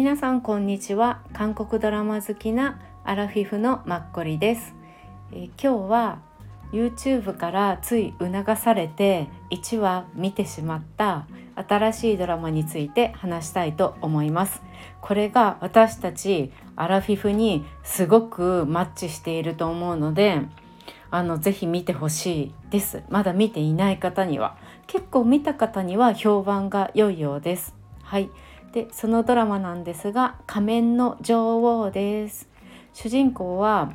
皆さんこんにちは。韓国ドラマ好きなアラフィフのマッコリです、え、今日は YouTube からつい促されて1話見てしまった新しいドラマについて話したいと思います。これが私たちアラフィフにすごくマッチしていると思うのであのぜひ見てほしいです。まだ見ていない方には。結構見た方には評判が良いようです。はい。でそのドラマなんですが仮面の女王です主人公は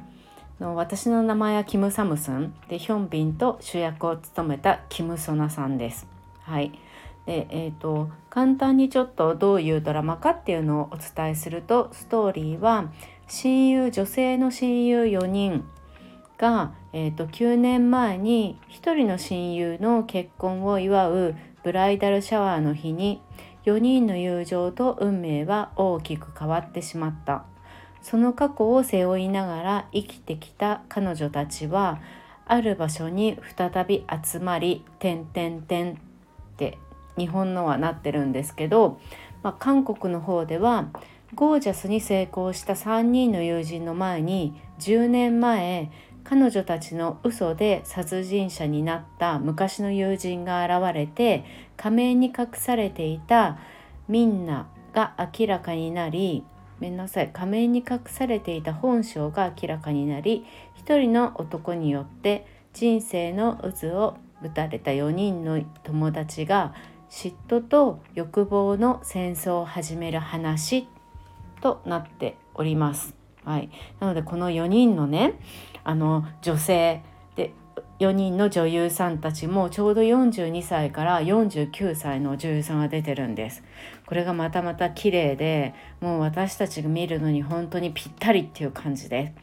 私の名前はキム・サムスンでヒョンビンと主役を務めたキム・ソナさんです。はいでえーと、簡単にちょっとどういうドラマかっていうのをお伝えするとストーリーは親友女性の親友4人が、えー、と9年前に1人の親友の結婚を祝うブライダルシャワーの日に4人の友情と運命は大きく変わってしまった。その過去を背負いながら生きてきた彼女たちはある場所に再び集まり「てんてんてん」って日本のはなってるんですけど、まあ、韓国の方ではゴージャスに成功した3人の友人の前に10年前彼女たちの嘘で殺人者になった昔の友人が現れて仮面に隠されていたみんなが明らかになりめんなさい仮面に隠されていた本性が明らかになり一人の男によって人生の渦を打たれた4人の友達が嫉妬と欲望の戦争を始める話となっております。はい、なのでこの4人のねあの女性4人の女優さんたちもちょうど42歳から49歳の女優さんが出てるんです。これがまたまた綺麗でもう私たちが見るのに本当にぴったりっていう感じで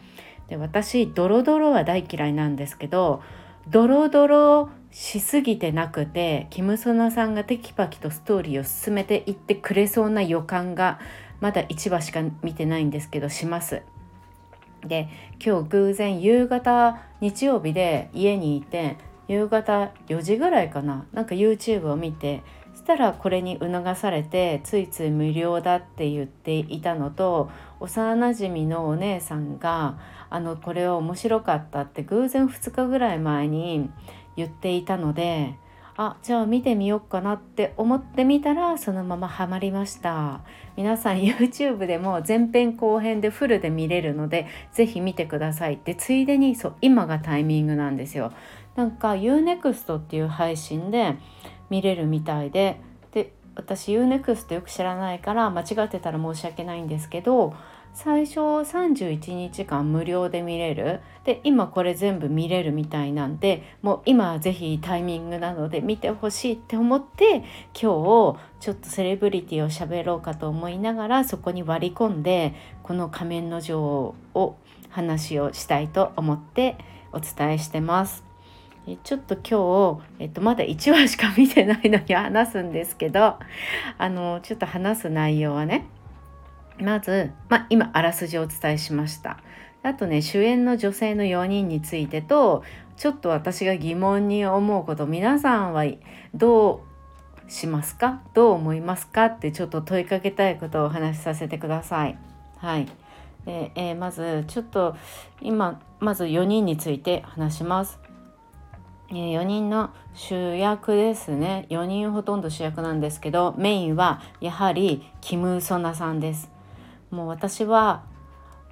で私ドロドロは大嫌いなんですけどドロドロしすぎてなくてキム・ソナさんがテキパキとストーリーを進めていってくれそうな予感がまだ1話しか見てないんですけどします。で今日偶然夕方日曜日で家にいて夕方4時ぐらいかな。なんか YouTube を見てそしたらこれに促されてついつい無料だって言っていたのと幼なじみのお姉さんがあのこれは面白かったって偶然2日ぐらい前に言っていたのであじゃあ見てみようかなって思ってみたらそのままハマりました。皆さん YouTube でも前編後編でフルで見れるので是非見てください。でついでにそう今がタイミングなんですよ。なんか UNEXT っていう配信で見れるみたいで。で私 UNEXT よく知らないから間違ってたら申し訳ないんですけど最初31日間無料で見れるで今これ全部見れるみたいなんでもう今は是非タイミングなので見てほしいって思って今日ちょっとセレブリティを喋ろうかと思いながらそこに割り込んでこの仮面の女王を話をしたいと思ってお伝えしてます。ちょっと今日、えっと、まだ1話しか見てないのに話すんですけどあのちょっと話す内容はねまず、まあ、今あらすじをお伝えしましたあとね主演の女性の4人についてとちょっと私が疑問に思うこと皆さんはどうしますか？どう思いますか？ってちょっと問いかけたいことをお話しさせてください。はい、でえー、まずちょっと今まず4人について話します。えー、4人の主役ですね4人ほとんど主役なんですけどメインはやはりキム・ソナさんです。もう私は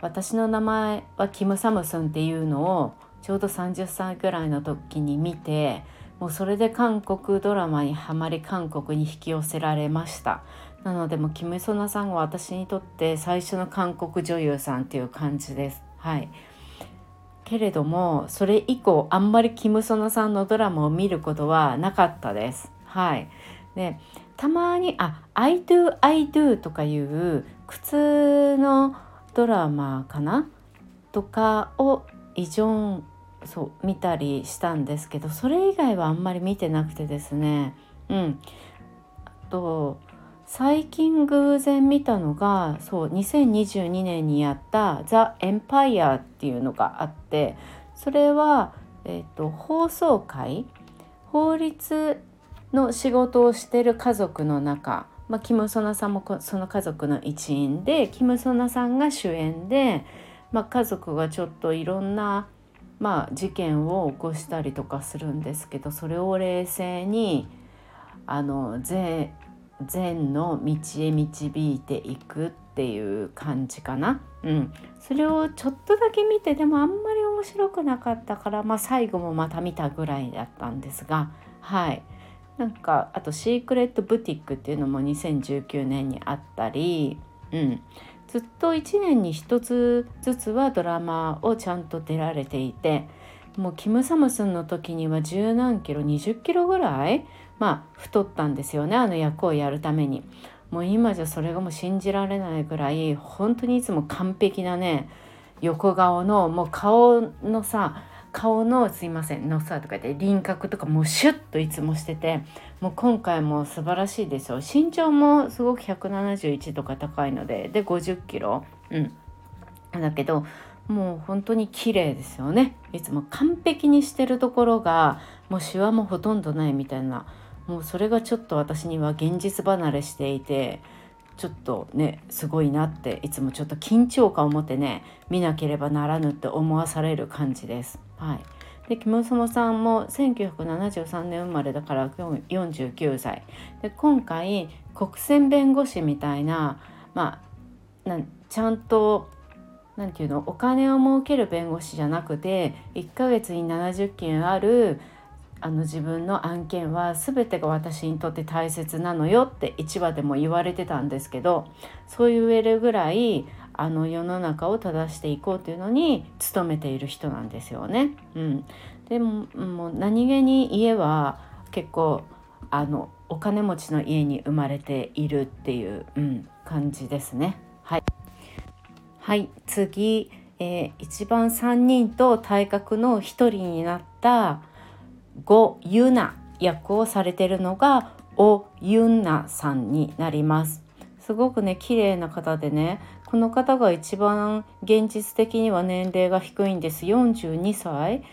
私の名前はキム・サムスンっていうのをちょうど30歳ぐらいの時に見てもうそれで韓国ドラマにはまり韓国に引き寄せられました。なのでもキム・ソナさんは私にとって最初の韓国女優さんっていう感じです。はい。けれどもそれ以降あんまりキム・ソナさんのドラマを見ることはなかったです。はい。でたまにあ「I do I do」とかいう靴のドラマかなとかを依存そう見たりしたんですけどそれ以外はあんまり見てなくてですね。うん。あと最近偶然見たのがそう2022年にやった「ザ・エンパイア」っていうのがあってそれは、えーと放送会？法律の仕事をしてる家族の中まあ、キム・ソナさんもその家族の一員でキム・ソナさんが主演で、まあ、家族がちょっといろんな、まあ、事件を起こしたりとかするんですけどそれを冷静にあの善の道へ導いていくっていう感じかな。うん、それをちょっとだけ見てでもあんまり面白くなかったから、まあ、最後もまた見たぐらいだったんですがはい。なんかあと「シークレット・ブティック」っていうのも2019年にあったり、うん、ずっと1年に1つずつはドラマをちゃんと出られていてもうキム・サムスンの時には十何キロ20キロぐらいまあ太ったんですよねあの役をやるために。もう今じゃそれがもう信じられないぐらい本当にいつも完璧なね横顔のもう顔のさ顔のすいませんのさとか言って輪郭とかもうシュッといつもしててもう今回も素晴らしいですよ身長もすごく171とか高いのでで50キロ。うん。だけどもう本当に綺麗ですよね。いつも完璧にしてるところがもうシワもほとんどないみたいな。もうそれがちょっと私には現実離れしていてちょっとねすごいなっていつもちょっと緊張感を持ってね見なければならぬって思わされる感じです。はい、でキム・ソモさんも1973年生まれだから49歳で今回国選弁護士みたいなまあなちゃんと何て言うのお金を儲ける弁護士じゃなくて1ヶ月に70件あるあの自分の案件は全てが私にとって大切なのよって1話でも言われてたんですけどそう言えるぐらいあの世の中を正していこうというのに努めている人なんですよね。うん、でももう何気に家は結構あのお金持ちの家に生まれているっていう、うん、感じですね。はい、はい、次、えー、一番3人と体格の1人になったゴ・ユナ役をされてるのがオ・ユンナさんになります。すごくね綺麗な方でねこの方が一番現実的には年齢が低いんです42歳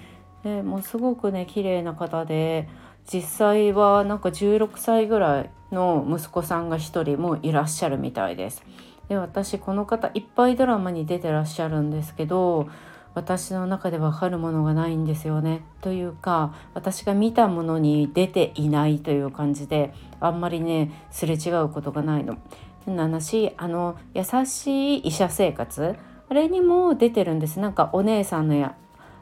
でもうすごくね綺麗な方で実際はなんか16歳ぐらいの息子さんが1人もいらっしゃるみたいです。で私この方いっぱいドラマに出てらっしゃるんですけど私の中で分かるものがないんですよね。というか私が見たものに出ていないという感じであんまりねすれ違うことがないの。な話あの優しい医者生活あれにも出てるんです。なんかお姉さんのや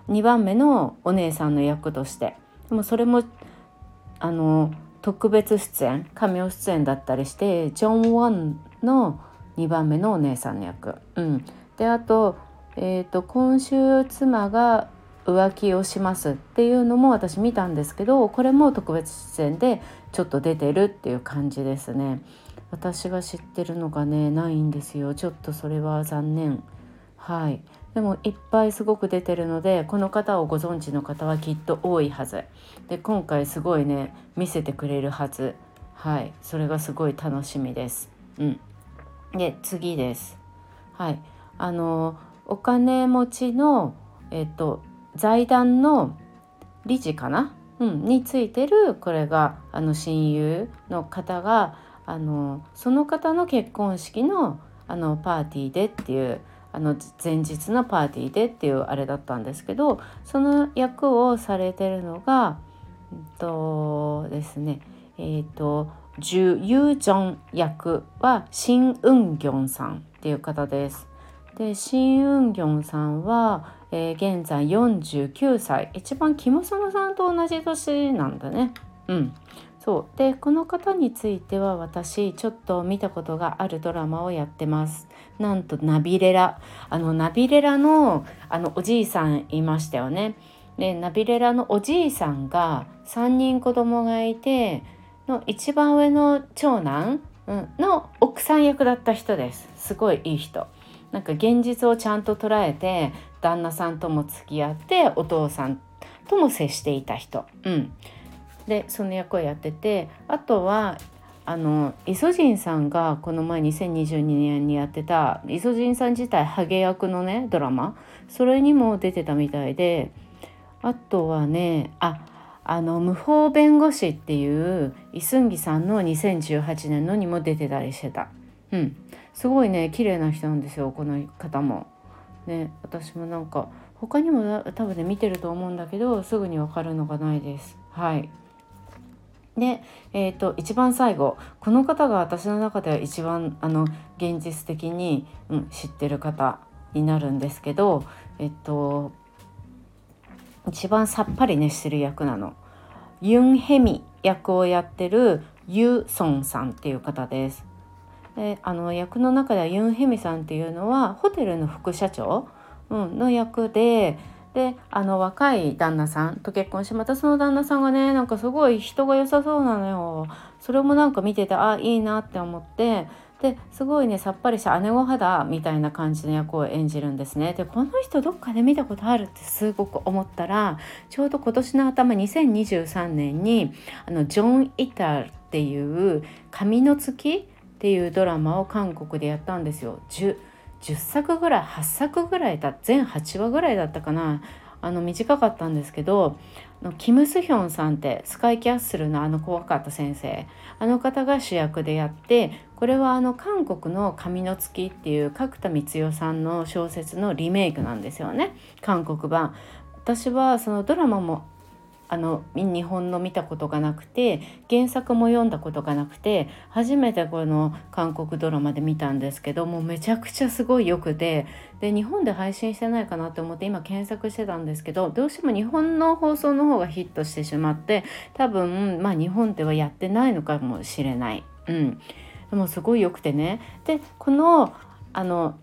2番目のお姉さんの役として。でもそれもあの特別出演神尾出演だったりしてジョン・ワンの2番目のお姉さんの役。うん、であとえーと、今週妻が浮気をしますっていうのも私見たんですけどこれも特別出演でちょっと出てるっていう感じですね。私が知ってるのがねないんですよ。ちょっとそれは残念。はい。でもいっぱいすごく出てるのでこの方をご存知の方はきっと多いはず。で今回すごいね見せてくれるはず。はい。それがすごい楽しみです。うん。で次です。はい。あのお金持ちの、えっと、財団の理事かな、うん、についてるこれがあの親友の方があのその方の結婚式のあのパーティーでっていうあの前日のパーティーでっていうあれだったんですけどその役をされてるのが、えっとですねえっ、とジュ・ユージョン役はシン・ウンギョンさんっていう方です。でシン・ウンギョンさんは、えー、現在49歳一番キム・ソノさんと同じ年なんだね。うんそうでこの方については私ちょっと見たことがあるドラマをやってます。なんとナビレラあのナビレラのあのおじいさんいましたよね。でナビレラのおじいさんが3人子供がいての一番上の長男、うん、の奥さん役だった人です。すごいいい人。なんか現実をちゃんと捉えて旦那さんとも付き合ってお父さんとも接していた人、うん、でその役をやっててあとはあのイソジンさんがこの前2022年にやってたイソジンさん自体ハゲ役のねドラマそれにも出てたみたいであとはねああの無法弁護士っていうイスンギさんの2018年のにも出てたりしてた。うん、すごいね綺麗な人なんですよこの方も。ね私もなんか他にも多分ね見てると思うんだけどすぐに分かるのがないです。はいで、えーと、一番最後この方が私の中では一番あの現実的に、うん、知ってる方になるんですけど、えっと、一番さっぱりねしてる役なの。ユン・ヘミ役をやってるユ・ソンさんっていう方です。であの役の中ではユン・ヘミさんっていうのはホテルの副社長、うん、の役でであの若い旦那さんと結婚してまたその旦那さんがねなんかすごい人が良さそうなのよ。それもなんか見ててあいいなって思って。ですごいねさっぱりした姉御肌みたいな感じの役を演じるんですね。でこの人どっかで見たことあるってすごく思ったらちょうど今年の頭2023年にあのジョン・イタルっていう「髪の月」っていうドラマを韓国でやったんですよ。10作ぐらい8作ぐらいだ全8話ぐらいだったかな。あの短かったんですけどキム・スヒョンさんってスカイキャッスルのあの怖かった先生。あの方が主役でやってこれはあの韓国の「神の月」っていう角田光代さんの小説のリメイクなんですよね。韓国版。私はそのドラマもあの日本の見たことがなくて原作も読んだことがなくて初めてこの韓国ドラマで見たんですけどもうめちゃくちゃすごいよくてで日本で配信してないかなと思って今検索してたんですけどどうしても日本の放送の方がヒットしてしまって多分まあ日本ではやってないのかもしれない。うん、でもすごいよくてねでこのあの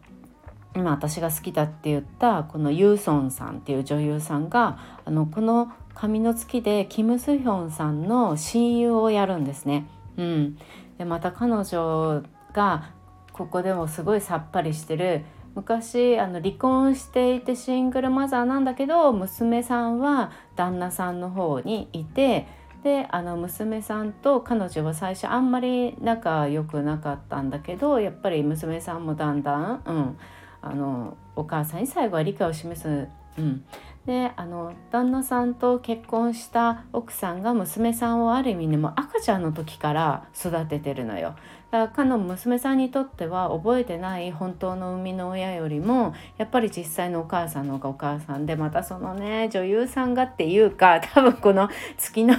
今私が好きだって言ったこのユーソンさんっていう女優さんがあのこの髪の月でキム・スヒョンさんの親友をやるんですね。うん、でまた彼女がここでもすごいさっぱりしてる昔あの離婚していてシングルマザーなんだけど娘さんは旦那さんの方にいてであの娘さんと彼女は最初あんまり仲良くなかったんだけどやっぱり娘さんもだんだん、うん、あのお母さんに最後は理解を示す、うん、であの旦那さんと結婚した奥さんが娘さんをある意味でも赤ちゃんの時から育ててるのよ。だかの娘さんにとっては覚えてない本当の生みの親よりもやっぱり実際のお母さんの方がお母さんでまたそのね女優さんがっていうか 多分この月の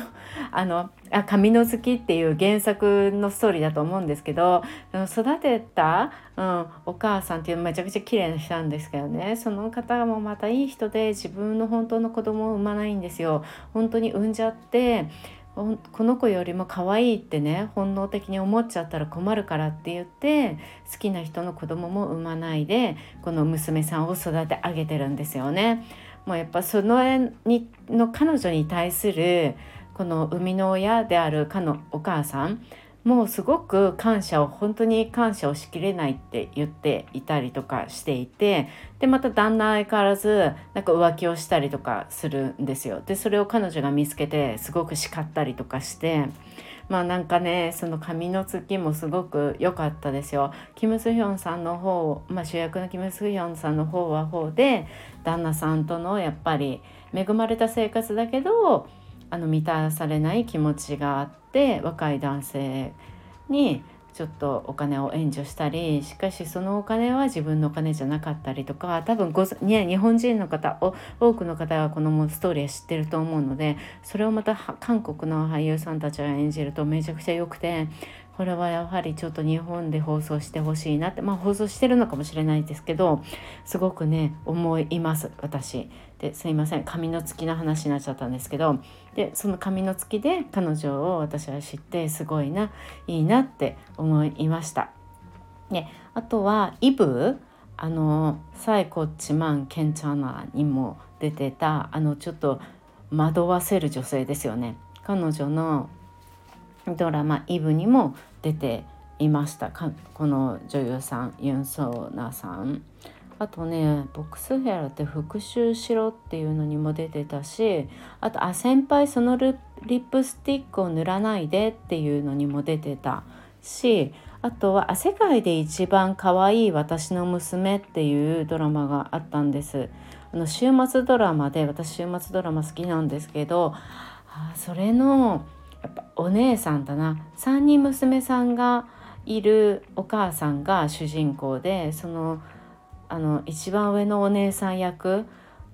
あのあ髪の月っていう原作のストーリーだと思うんですけど育てた、うん、お母さんっていうめちゃくちゃ綺麗な人なんですけどねその方もまたいい人で自分の本当の子供を産まないんですよ。本当に産んじゃってこの子よりも可愛いってね本能的に思っちゃったら困るからって言って好きな人の子供も産まないでこの娘さんを育て上げてるんですよね。もうやっぱそのにの彼女に対するこの生みの親であるかのお母さんもうすごく感謝を本当に感謝をしきれないって言っていたりとかしていてでまた旦那相変わらずなんか浮気をしたりとかするんですよ。でそれを彼女が見つけてすごく叱ったりとかしてまあなんかねその髪の月もすごく良かったですよ。キム・スヒョンさんの方、まあ、主役のキム・スヒョンさんの方は方で旦那さんとのやっぱり恵まれた生活だけどあの満たされない気持ちがあって若い男性にちょっとお金を援助したりしかしそのお金は自分のお金じゃなかったりとか多分ご、ね、日本人の方多くの方がこのストーリー知ってると思うのでそれをまた韓国の俳優さんたちが演じるとめちゃくちゃ良くてこれはやはりちょっと日本で放送してほしいなってまあ放送してるのかもしれないですけどすごくね思います私。ですいません髪の月の話になっちゃったんですけどでその髪の月で彼女を私は知ってすごいないいなって思いました。であとはイブあのサイコッチマン・ケンチャーナにも出てたあのちょっと惑わせる女性ですよね。彼女のドラマ「イブ」にも出ていましたこの女優さんユン・ソーナさん。あとねボックスヘアって復習しろっていうのにも出てたしあとあ先輩そのリップスティックを塗らないでっていうのにも出てたしあとは「世界で一番可愛い私の娘」っていうドラマがあったんです。あの週末ドラマで私週末ドラマ好きなんですけどあそれのやっぱお姉さんだな。3人娘さんがいるお母さんが主人公でそのあの一番上のお姉さん役。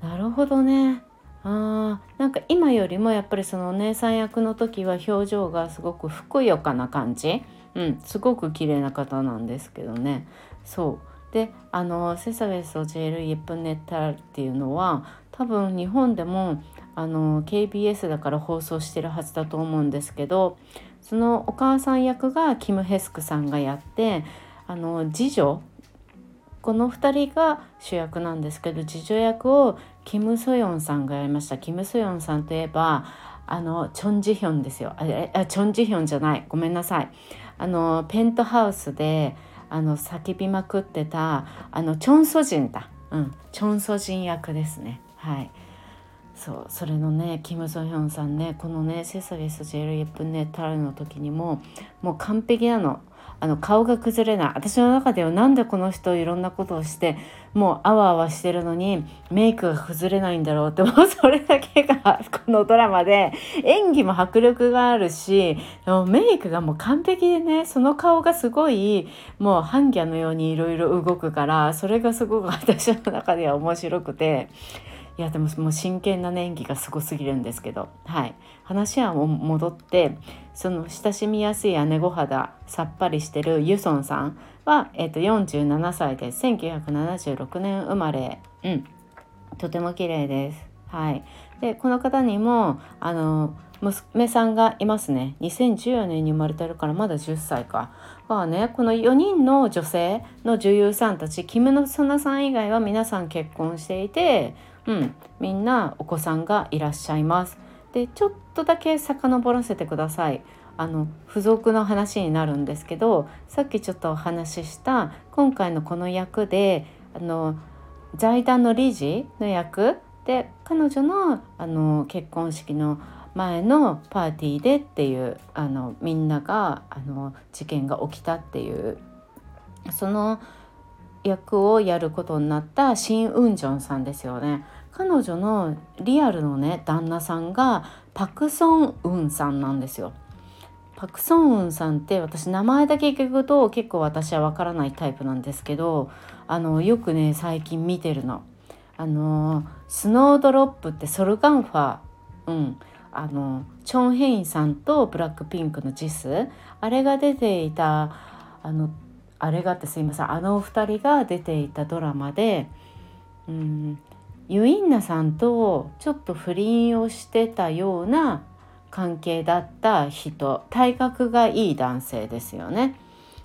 なるほどね。あーなんか今よりもやっぱりそのお姉さん役の時は表情がすごくふくよかな感じ、うん、すごく綺麗な方なんですけどね。そう。であの「セサベスとジェル・イエプネッタル」っていうのは多分日本でもあの KBS だから放送してるはずだと思うんですけどそのお母さん役がキム・ヘスクさんがやってあの次女この2人が主役なんですけど次女役をキム・ソヨンさんがやりました。キム・ソヨンさんといえばあのチョン・ジヒョンですよ。ああチョン・ジヒョンじゃない。ごめんなさい。あのペントハウスであの叫びまくってたあのチョン・ソジンだ。うん。チョン・ソジン役ですね。はい。そうそれのねキム・ソヒョンさんねこのね「セサリス・ジェル・イップネ・タル」の時にももう完璧なのあの顔が崩れない私の中ではなんでこの人いろんなことをしてもうあわあわしてるのにメイクが崩れないんだろうって もうそれだけがこのドラマで演技も迫力があるしメイクがもう完璧でねその顔がすごいもうハンギャのようにいろいろ動くからそれがすごく私の中では面白くて。いやでももう真剣な、ね、演技がすごすぎるんですけど、はい、話は戻ってその親しみやすい姉御肌さっぱりしてるユソンさんは、えー、と47歳で1976年生まれ、うん、とても綺麗です。はい、でこの方にもあの娘さんがいますね。2014年に生まれてるからまだ10歳か。まあねこの4人の女性の女優さんたちキム・ノソナさん以外は皆さん結婚していてうん、みんなお子さんがいらっしゃいます。でちょっとだけ遡らせてください。あの付属の話になるんですけどさっきちょっとお話しした今回のこの役であの財団の理事の役で彼女のあの結婚式の前のパーティーでっていうあのみんながあの事件が起きたっていうその役をやることになったシン・ウンジョンさんですよね。彼女のリアルのね旦那さんがパク・ソンウンさんなんですよ。パク・ソンウンさんって私名前だけ聞くと結構私はわからないタイプなんですけどあのよくね最近見てるの。あのスノードロップってソルガンファ、うん、あのチョン・ヘインさんとブラックピンクのジス。あれが出ていたあのあれがってすいません。あのお二人が出ていたドラマで、うん、ユインナさんとちょっと不倫をしてたような関係だった人体格がいい男性ですよね。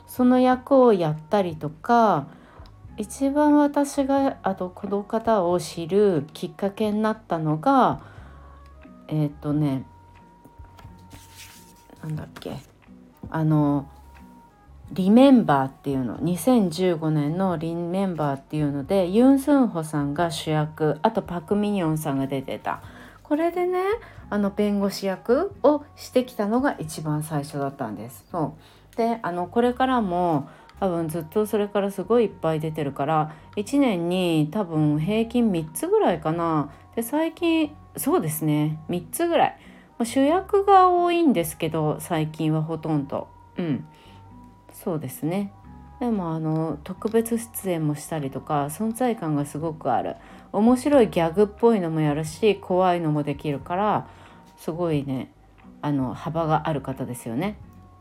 その役をやったりとか一番私があとこの方を知るきっかけになったのがえっ、ー、とねなんだっけあのリメンバーっていうの2015年のリメンバーっていうのでユン・スンホさんが主役あとパク・ミニョンさんが出てた。これでねあの弁護士役をしてきたのが一番最初だったんです。そう。であのこれからも多分ずっとそれからすごいいっぱい出てるから1年に多分平均3つぐらいかな。で最近そうですね3つぐらい。主役が多いんですけど最近はほとんど。うん。そうですね。でもあの特別出演もしたりとか存在感がすごくある。面白いギャグっぽいのもやるし怖いのもできるからすごいねあの幅がある方ですよね。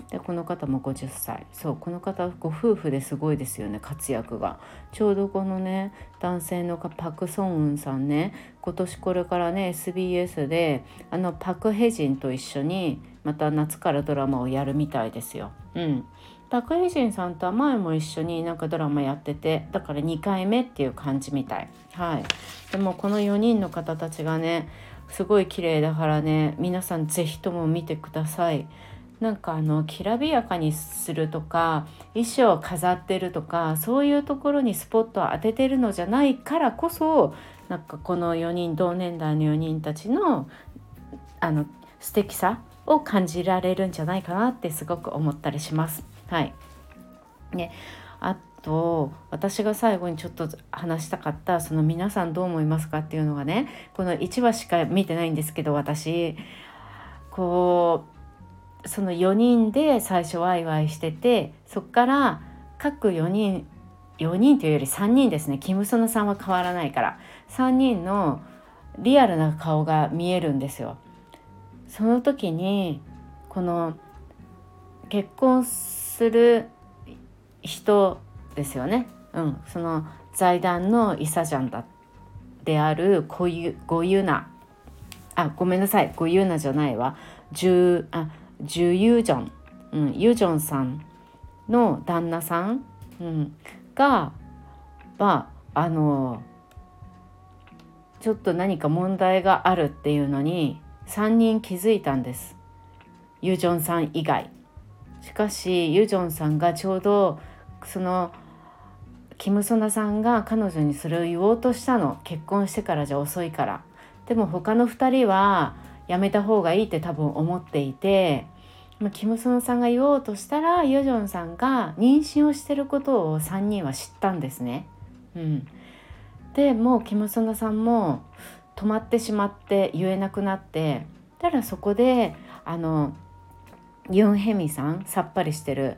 でこの方も50歳そうこの方ご夫婦ですごいですよね活躍が。ちょうどこのね男性のパク・ソンウンさんね今年これからね SBS であのパク・ヘジンと一緒にまた夏からドラマをやるみたいですよ。うん。パク・ヘジンさんとは前も一緒になんかドラマやっててだから2回目っていう感じみたい。はい、でもこの4人の方たちがねすごい綺麗だからね皆さん是非とも見てください。なんかあのきらびやかにするとか衣装を飾ってるとかそういうところにスポットを当ててるのじゃないからこそなんかこの4人同年代の4人たちのあの素敵さを感じられるんじゃないかなってすごく思ったりします。はい。ね、あと私が最後にちょっと話したかったその皆さんどう思いますかっていうのがねこの1話しか見てないんですけど私こうその4人で最初ワイワイしててそっから各4人4人というより3人ですねキム・ソナさんは変わらないから3人のリアルな顔が見えるんですよ。その時にこの結婚する人ですよね、うん、その財団のイサジャンだであるゴユゴユナあごめんなさい。ゴユナじゃないわ。ジュあジュユジョン、うん、ユジョンさんの旦那さん、うん、がまああのちょっと何か問題があるっていうのに3人気づいたんです。ユジョンさん以外。しかしユジョンさんがちょうどそのキム・ソナさんが彼女にそれを言おうとしたの。結婚してからじゃ遅いから。でも他の2人はやめた方がいいって多分思っていて。キム・ソナさんが言おうとしたらユジョンさんが妊娠をしてることを3人は知ったんですね。うん、でもうキム・ソナさんも止まってしまって言えなくなって。ただそこであのユン・ヘミさんさっぱりしてる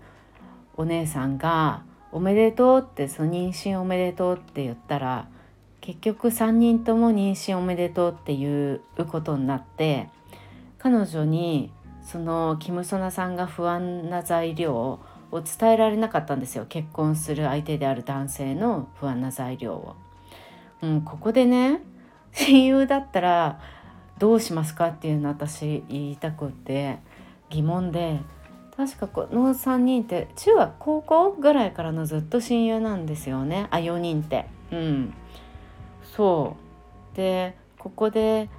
お姉さんが「おめでとう」ってその妊娠おめでとうって言ったら結局3人とも妊娠おめでとうっていうことになって彼女にそのキム・ソナさんが不安な材料を伝えられなかったんですよ結婚する相手である男性の不安な材料を。うん、ここでね親友だったらどうしますかっていうの私言いたくって疑問で確かこの3人って中学高校ぐらいからのずっと親友なんですよねあ4人って。うん、そうでここで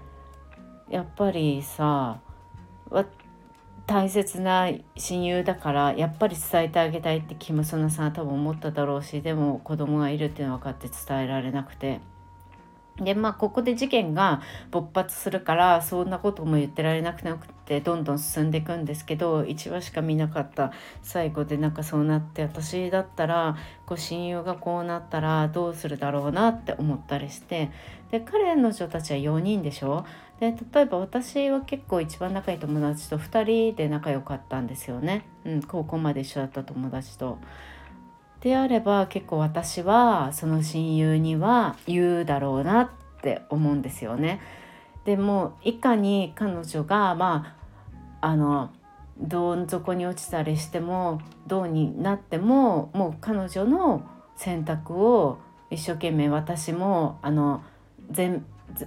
やっぱりさ大切な親友だからやっぱり伝えてあげたいってキム・ソナさんは多分思っただろうしでも子供がいるっていうの分かって伝えられなくて。でまあここで事件が勃発するからそんなことも言ってられなくてなくてどんどん進んでいくんですけど1話しか見なかった最後でなんかそうなって私だったらこう親友がこうなったらどうするだろうなって思ったりしてで彼の女たちは4人でしょ？で例えば私は結構一番仲いい友達と2人で仲良かったんですよね、うん、高校まで一緒だった友達と。であれば結構私はその親友には言うだろうなって思うんですよね。でもいかに彼女がまあのどん底に落ちたりしてもどうになってももう彼女の選択を一生懸命私もあの全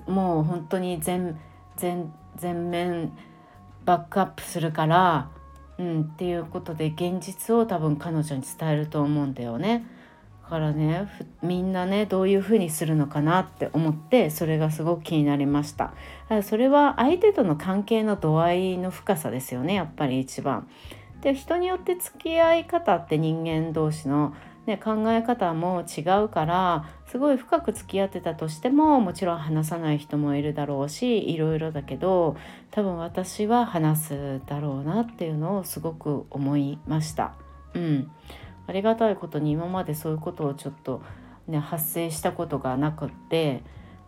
もう本当に全全全面バックアップするからうん、っていうことで現実を多分彼女に伝えると思うんだよね。からねみんなねどういうふうにするのかなって思ってそれがすごく気になりました。それは相手との関係の度合いの深さですよねやっぱり一番。で人によって付き合い方って人間同士のね、考え方も違うからすごい深く付き合ってたとしてももちろん話さない人もいるだろうしいろいろだけど多分私は話すだろうなっていうのをすごく思いました。うん、ありがたいことに今までそういうことをちょっと、ね、発生したことがなくって、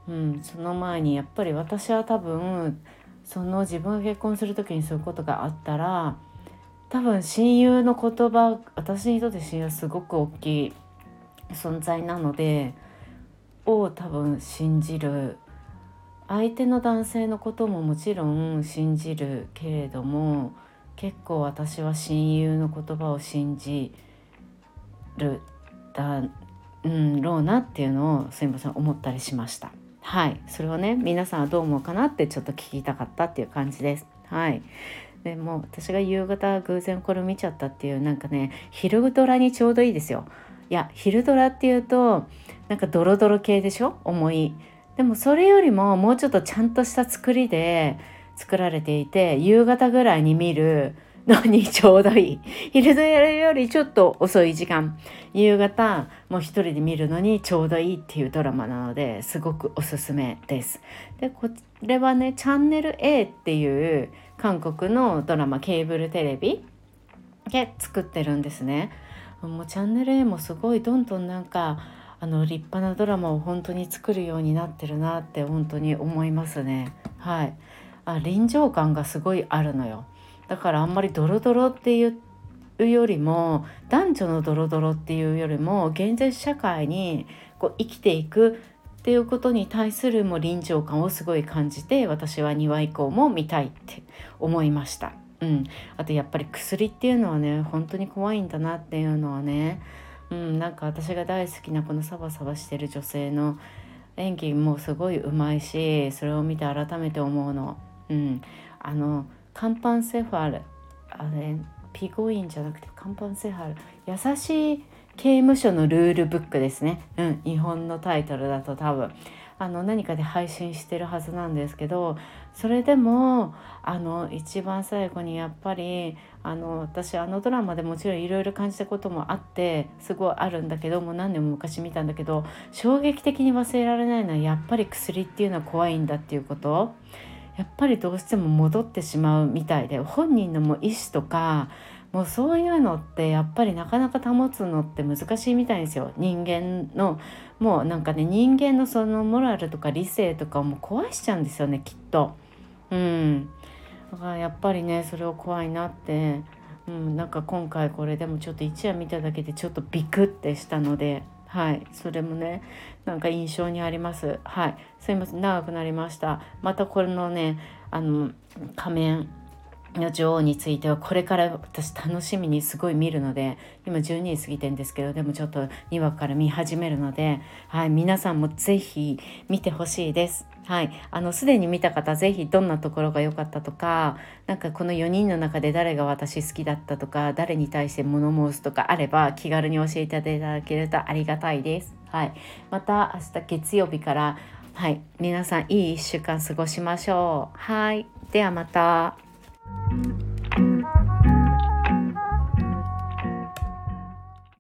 うん、その前にやっぱり私は多分その自分が結婚する時にそういうことがあったら多分親友の言葉私にとって親友はすごく大きい存在なのでを多分信じる。相手の男性のことももちろん信じるけれども結構私は親友の言葉を信じるだうんろうなっていうのをすみません思ったりしました。はいそれをね皆さんはどう思うかなってちょっと聞きたかったっていう感じです。はいでも私が夕方偶然これ見ちゃったっていうなんかね昼ドラにちょうどいいですよ。いや昼ドラっていうとなんかドロドロ系でしょ？重い。でもそれよりももうちょっとちゃんとした作りで作られていて夕方ぐらいに見るのに ちょうどいい。昼ドラよりちょっと遅い時間。夕方もう一人で見るのにちょうどいいっていうドラマなのですごくおすすめです。で、これはね、チャンネル A っていう韓国のドラマケーブルテレビで作ってるんですね。もうチャンネル A もすごいどんどんなんかあの立派なドラマを本当に作るようになってるなって本当に思いますね。はい。あ臨場感がすごいあるのよだからあんまりドロドロっていうよりも男女のドロドロっていうよりも現在社会にこう生きていくっていうことに対するも臨場感をすごい感じて私は2話以降も見たいって思いました。うん、あとやっぱり薬っていうのはね本当に怖いんだなっていうのはね、うん、なんか私が大好きなこのサバサバしてる女性の演技もすごいうまいしそれを見て改めて思うの。うん、あのカンパンセファル。あれピゴインじゃなくてカンパンセファル。優しい刑務所のルールブックですね、うん、日本のタイトルだと多分。あの何かで配信してるはずなんですけどそれでもあの一番最後にやっぱりあの私あのドラマでもちろんいろいろ感じたこともあってすごいあるんだけどもう何年も昔見たんだけど衝撃的に忘れられないのはやっぱり薬っていうのは怖いんだっていうこと。やっぱりどうしても戻ってしまうみたいで本人のも意思とかもうそういうのってやっぱりなかなか保つのって難しいみたいですよ。人間のもうなんかね人間のそのモラルとか理性とかをもう壊しちゃうんですよねきっと。うん。だからやっぱりねそれを怖いなって、うん、なんか今回これでもちょっと一夜見ただけでちょっとビクってしたので。はいそれもねなんか印象にあります。はいすいません長くなりました。またこれのねあの仮面の女王についてはこれから私楽しみにすごい見るので今12時過ぎてんですけどでもちょっと2話から見始めるので、はい、皆さんも是非見てほしいです。はい、あのすでに見た方是非どんなところが良かったとかなんかこの4人の中で誰が私好きだったとか誰に対して物申すとかあれば気軽に教えていただけるとありがたいです。はい、また明日月曜日からはい皆さんいい1週間過ごしましょう。はいではまた。Thank you.